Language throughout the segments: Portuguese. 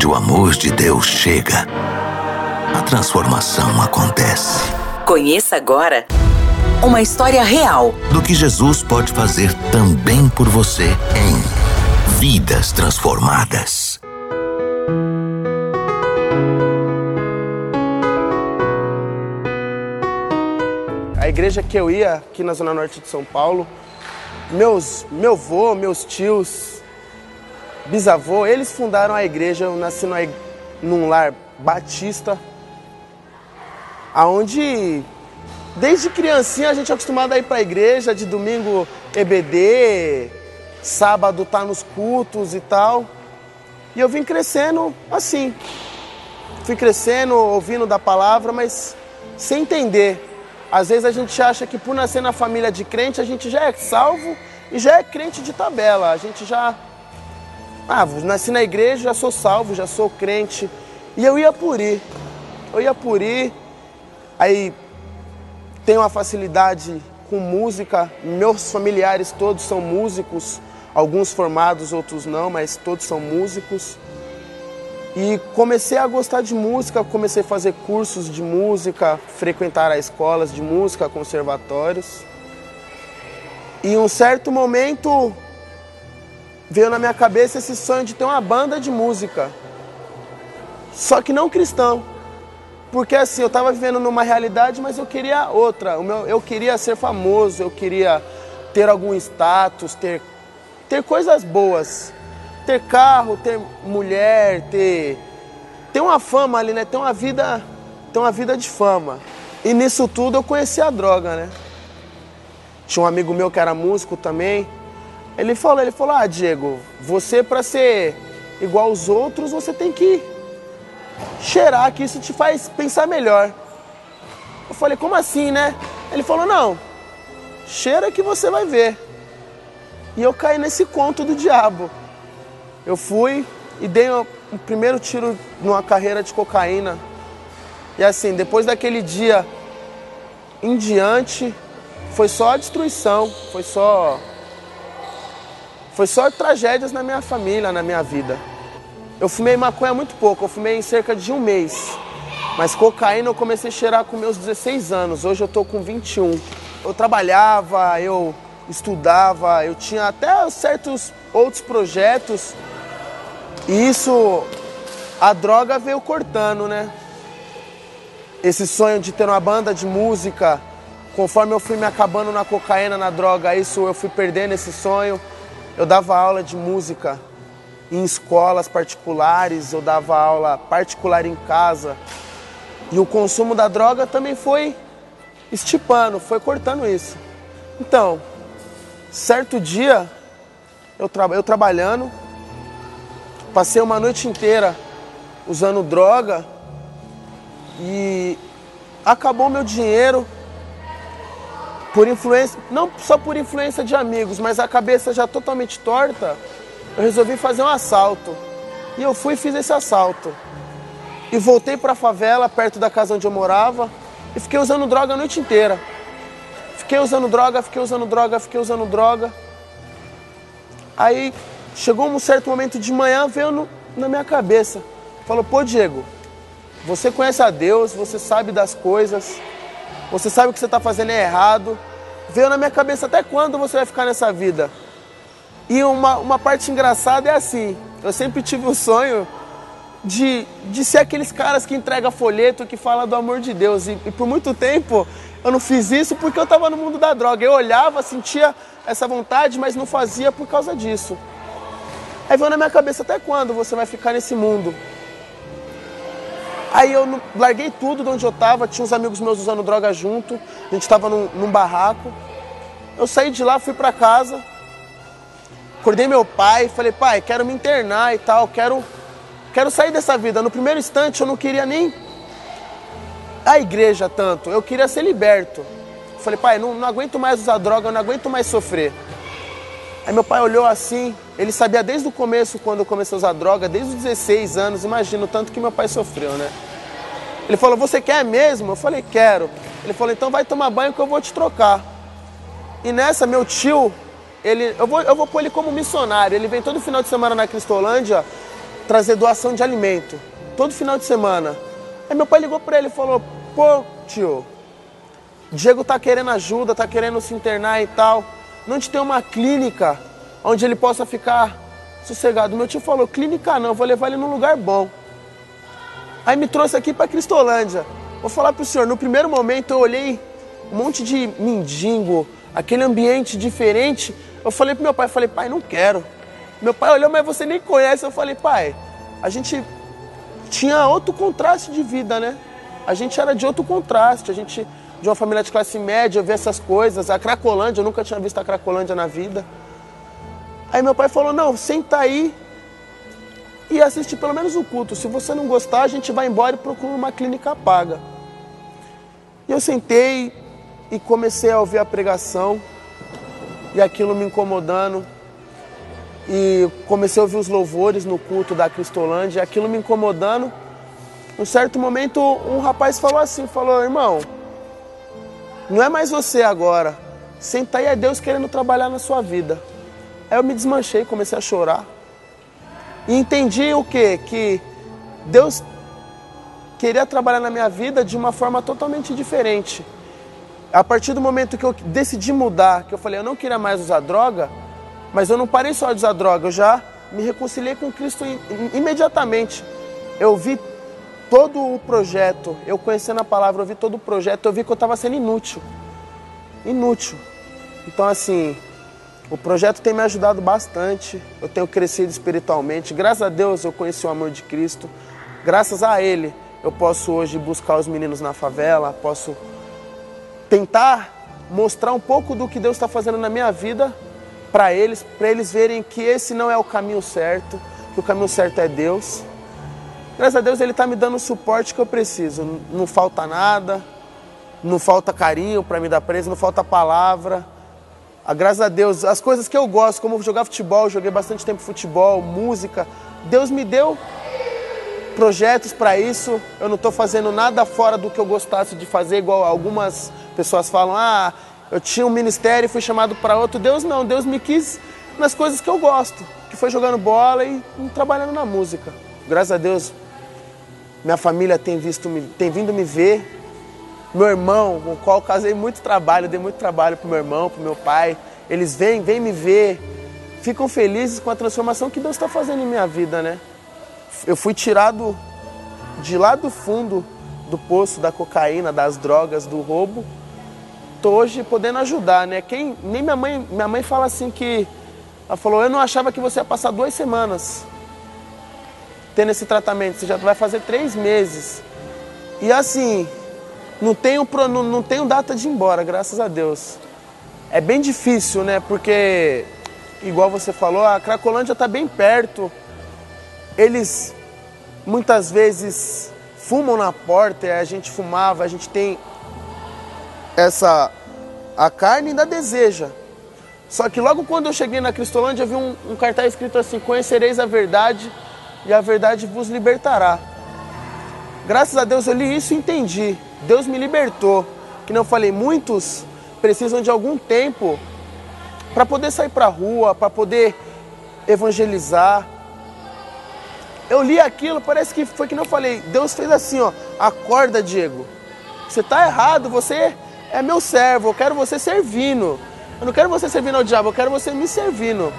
Onde o amor de Deus chega, a transformação acontece. Conheça agora uma história real do que Jesus pode fazer também por você em Vidas Transformadas. A igreja que eu ia aqui na Zona Norte de São Paulo, meus, meu avô, meus tios, bisavô, eles fundaram a igreja. Eu nasci numa, num lar batista, aonde desde criancinha a gente é acostumado a ir para a igreja, de domingo EBD, sábado tá nos cultos e tal. E eu vim crescendo assim. Fui crescendo, ouvindo da palavra, mas sem entender. Às vezes a gente acha que por nascer na família de crente, a gente já é salvo e já é crente de tabela. A gente já. Ah, nasci na igreja, já sou salvo, já sou crente. E eu ia por ir. Eu ia por ir. Aí tenho uma facilidade com música. Meus familiares todos são músicos, alguns formados, outros não, mas todos são músicos. E comecei a gostar de música, comecei a fazer cursos de música, frequentar as escolas de música, conservatórios. E em um certo momento veio na minha cabeça esse sonho de ter uma banda de música. Só que não cristão. Porque assim, eu estava vivendo numa realidade, mas eu queria outra. Eu queria ser famoso, eu queria ter algum status, ter, ter coisas boas ter carro, ter mulher, ter ter uma fama ali, né? Ter uma vida, ter uma vida de fama. E nisso tudo eu conheci a droga, né? Tinha um amigo meu que era músico também. Ele falou, ele falou: "Ah, Diego, você para ser igual aos outros, você tem que cheirar que isso te faz pensar melhor". Eu falei: "Como assim, né?" Ele falou: "Não. Cheira que você vai ver". E eu caí nesse conto do diabo. Eu fui e dei o primeiro tiro numa carreira de cocaína. E assim, depois daquele dia em diante, foi só destruição, foi só. Foi só tragédias na minha família, na minha vida. Eu fumei maconha muito pouco, eu fumei em cerca de um mês. Mas cocaína eu comecei a cheirar com meus 16 anos, hoje eu tô com 21. Eu trabalhava, eu estudava, eu tinha até certos outros projetos e isso, a droga veio cortando, né? Esse sonho de ter uma banda de música, conforme eu fui me acabando na cocaína, na droga, isso eu fui perdendo esse sonho. Eu dava aula de música em escolas particulares, eu dava aula particular em casa. E o consumo da droga também foi estipando, foi cortando isso. Então, certo dia, eu, tra eu trabalhando, Passei uma noite inteira usando droga e acabou meu dinheiro por influência, não só por influência de amigos, mas a cabeça já totalmente torta. Eu resolvi fazer um assalto. E eu fui e fiz esse assalto. E voltei para a favela, perto da casa onde eu morava, e fiquei usando droga a noite inteira. Fiquei usando droga, fiquei usando droga, fiquei usando droga. Aí Chegou um certo momento de manhã, veio no, na minha cabeça. Falou, pô Diego, você conhece a Deus, você sabe das coisas, você sabe o que você está fazendo é errado. Veio na minha cabeça até quando você vai ficar nessa vida. E uma, uma parte engraçada é assim, eu sempre tive o sonho de, de ser aqueles caras que entregam folheto, que fala do amor de Deus. E, e por muito tempo eu não fiz isso porque eu estava no mundo da droga. Eu olhava, sentia essa vontade, mas não fazia por causa disso. Aí veio na minha cabeça, até quando você vai ficar nesse mundo? Aí eu larguei tudo de onde eu tava, tinha uns amigos meus usando droga junto, a gente tava num, num barraco. Eu saí de lá, fui para casa, acordei meu pai, falei, pai, quero me internar e tal, quero, quero sair dessa vida. No primeiro instante eu não queria nem a igreja tanto, eu queria ser liberto. Falei, pai, não, não aguento mais usar droga, não aguento mais sofrer. Aí meu pai olhou assim, ele sabia desde o começo, quando eu comecei a usar droga, desde os 16 anos, imagina o tanto que meu pai sofreu, né? Ele falou, você quer mesmo? Eu falei, quero. Ele falou, então vai tomar banho que eu vou te trocar. E nessa, meu tio, ele, eu, vou, eu vou pôr ele como missionário. Ele vem todo final de semana na Cristolândia trazer doação de alimento, todo final de semana. Aí meu pai ligou para ele e falou: Pô, tio, Diego tá querendo ajuda, tá querendo se internar e tal. Não te tem uma clínica onde ele possa ficar sossegado. Meu tio falou: Clínica não, vou levar ele num lugar bom. Aí me trouxe aqui para Cristolândia. Vou falar pro senhor, no primeiro momento eu olhei um monte de mendigo, aquele ambiente diferente. Eu falei pro meu pai, falei, pai, não quero. Meu pai olhou, mas você nem conhece. Eu falei, pai, a gente tinha outro contraste de vida, né? A gente era de outro contraste, a gente de uma família de classe média, vi essas coisas. A Cracolândia, eu nunca tinha visto a Cracolândia na vida. Aí meu pai falou, não, senta aí e assiste pelo menos o culto. Se você não gostar, a gente vai embora e procura uma clínica paga. E eu sentei e comecei a ouvir a pregação e aquilo me incomodando. E comecei a ouvir os louvores no culto da Cristolândia, e aquilo me incomodando. Um certo momento, um rapaz falou assim, falou, irmão, não é mais você agora. Senta aí, é Deus querendo trabalhar na sua vida. Aí eu me desmanchei, comecei a chorar. E entendi o quê? Que Deus queria trabalhar na minha vida de uma forma totalmente diferente. A partir do momento que eu decidi mudar, que eu falei, eu não queria mais usar droga, mas eu não parei só de usar droga, eu já me reconciliei com Cristo imediatamente. Eu vi todo o projeto, eu conhecendo a palavra, eu vi todo o projeto, eu vi que eu estava sendo inútil. Inútil. Então, assim, o projeto tem me ajudado bastante, eu tenho crescido espiritualmente. Graças a Deus eu conheci o amor de Cristo. Graças a Ele eu posso hoje buscar os meninos na favela, posso tentar mostrar um pouco do que Deus está fazendo na minha vida para eles, para eles verem que esse não é o caminho certo, que o caminho certo é Deus. Graças a Deus Ele está me dando o suporte que eu preciso. Não falta nada, não falta carinho para me dar preso, não falta palavra. Ah, graças a Deus, as coisas que eu gosto, como jogar futebol, joguei bastante tempo futebol, música, Deus me deu projetos para isso. Eu não estou fazendo nada fora do que eu gostasse de fazer, igual algumas pessoas falam: ah, eu tinha um ministério e fui chamado para outro. Deus não, Deus me quis nas coisas que eu gosto, que foi jogando bola e, e trabalhando na música. Graças a Deus, minha família tem, visto, tem vindo me ver. Meu irmão, com o qual casei muito trabalho, dei muito trabalho para meu irmão, para meu pai. Eles vêm, vêm me ver, ficam felizes com a transformação que Deus está fazendo em minha vida, né? eu fui tirado de lá do fundo do poço da cocaína, das drogas, do roubo. Tô hoje podendo ajudar, né? Quem nem minha mãe, minha mãe fala assim que ela falou: "Eu não achava que você ia passar duas semanas tendo esse tratamento. Você já vai fazer três meses." E assim, não tenho não, não tenho data de ir embora, graças a Deus. É bem difícil, né? Porque igual você falou, a Cracolândia está bem perto eles muitas vezes fumam na porta, a gente fumava, a gente tem essa a carne ainda deseja. Só que logo quando eu cheguei na Cristolândia, eu vi um, um cartaz escrito assim: Conhecereis a verdade e a verdade vos libertará. Graças a Deus eu li isso e entendi. Deus me libertou. Que não falei, muitos precisam de algum tempo para poder sair para a rua, para poder evangelizar, eu li aquilo, parece que foi que não falei. Deus fez assim, ó. Acorda, Diego. Você está errado, você é meu servo, eu quero você servindo. Eu não quero você servindo ao diabo, eu quero você me servindo.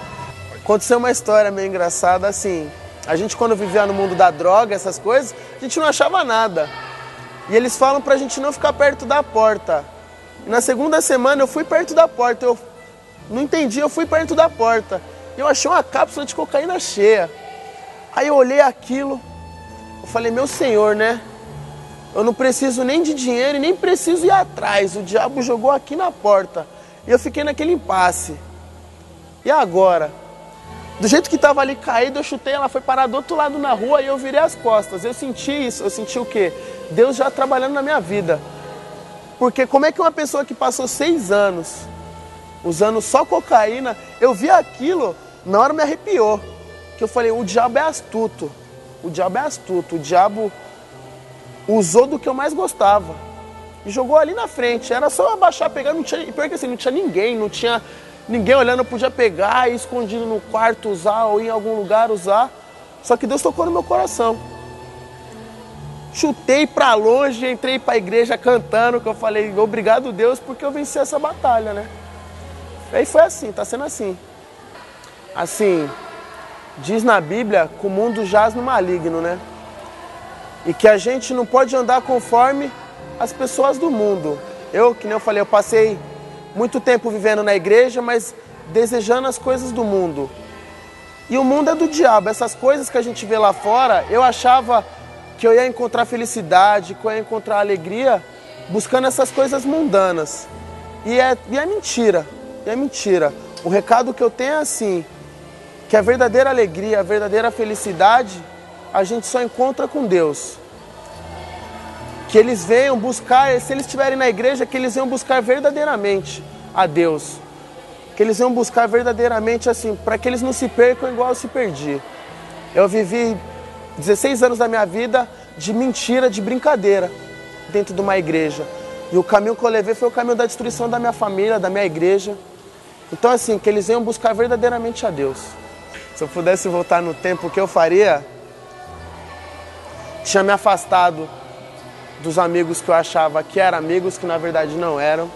Aconteceu uma história meio engraçada assim. A gente quando vivia no mundo da droga, essas coisas, a gente não achava nada. E eles falam pra gente não ficar perto da porta. E na segunda semana eu fui perto da porta, eu não entendi, eu fui perto da porta. E eu achei uma cápsula de cocaína cheia. Aí eu olhei aquilo, eu falei, meu Senhor, né? Eu não preciso nem de dinheiro e nem preciso ir atrás. O diabo jogou aqui na porta. E eu fiquei naquele impasse. E agora? Do jeito que estava ali caído, eu chutei, ela foi parar do outro lado na rua e eu virei as costas. Eu senti isso, eu senti o quê? Deus já trabalhando na minha vida. Porque como é que uma pessoa que passou seis anos usando só cocaína, eu vi aquilo, na hora me arrepiou que eu falei, o diabo é astuto. O diabo é astuto. O diabo usou do que eu mais gostava. E jogou ali na frente. Era só abaixar, pegar, não tinha. Pior que assim, não tinha ninguém, não tinha ninguém olhando, eu podia pegar e escondido no quarto usar ou em algum lugar usar. Só que Deus tocou no meu coração. Chutei para longe, entrei para a igreja cantando, que eu falei, obrigado Deus, porque eu venci essa batalha, né? E aí foi assim, tá sendo assim. Assim, diz na Bíblia que o mundo jaz no maligno, né? E que a gente não pode andar conforme as pessoas do mundo. Eu, que nem eu falei, eu passei muito tempo vivendo na igreja, mas desejando as coisas do mundo. E o mundo é do diabo. Essas coisas que a gente vê lá fora, eu achava que eu ia encontrar felicidade, que eu ia encontrar alegria buscando essas coisas mundanas. E é, e é mentira. E é mentira. O recado que eu tenho é assim: que a verdadeira alegria, a verdadeira felicidade, a gente só encontra com Deus. Que eles venham buscar, se eles estiverem na igreja, que eles venham buscar verdadeiramente a Deus. Que eles venham buscar verdadeiramente assim, para que eles não se percam igual eu se perdi. Eu vivi 16 anos da minha vida de mentira, de brincadeira dentro de uma igreja. E o caminho que eu levei foi o caminho da destruição da minha família, da minha igreja. Então, assim, que eles venham buscar verdadeiramente a Deus. Se eu pudesse voltar no tempo, o que eu faria? Tinha me afastado dos amigos que eu achava que eram amigos, que na verdade não eram.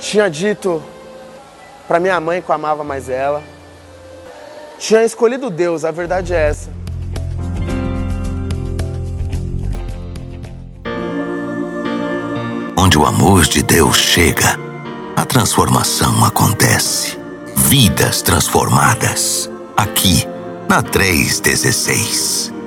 Tinha dito para minha mãe que eu amava mais ela. Tinha escolhido Deus, a verdade é essa. Onde o amor de Deus chega, a transformação acontece. Vidas transformadas. Aqui, na 316.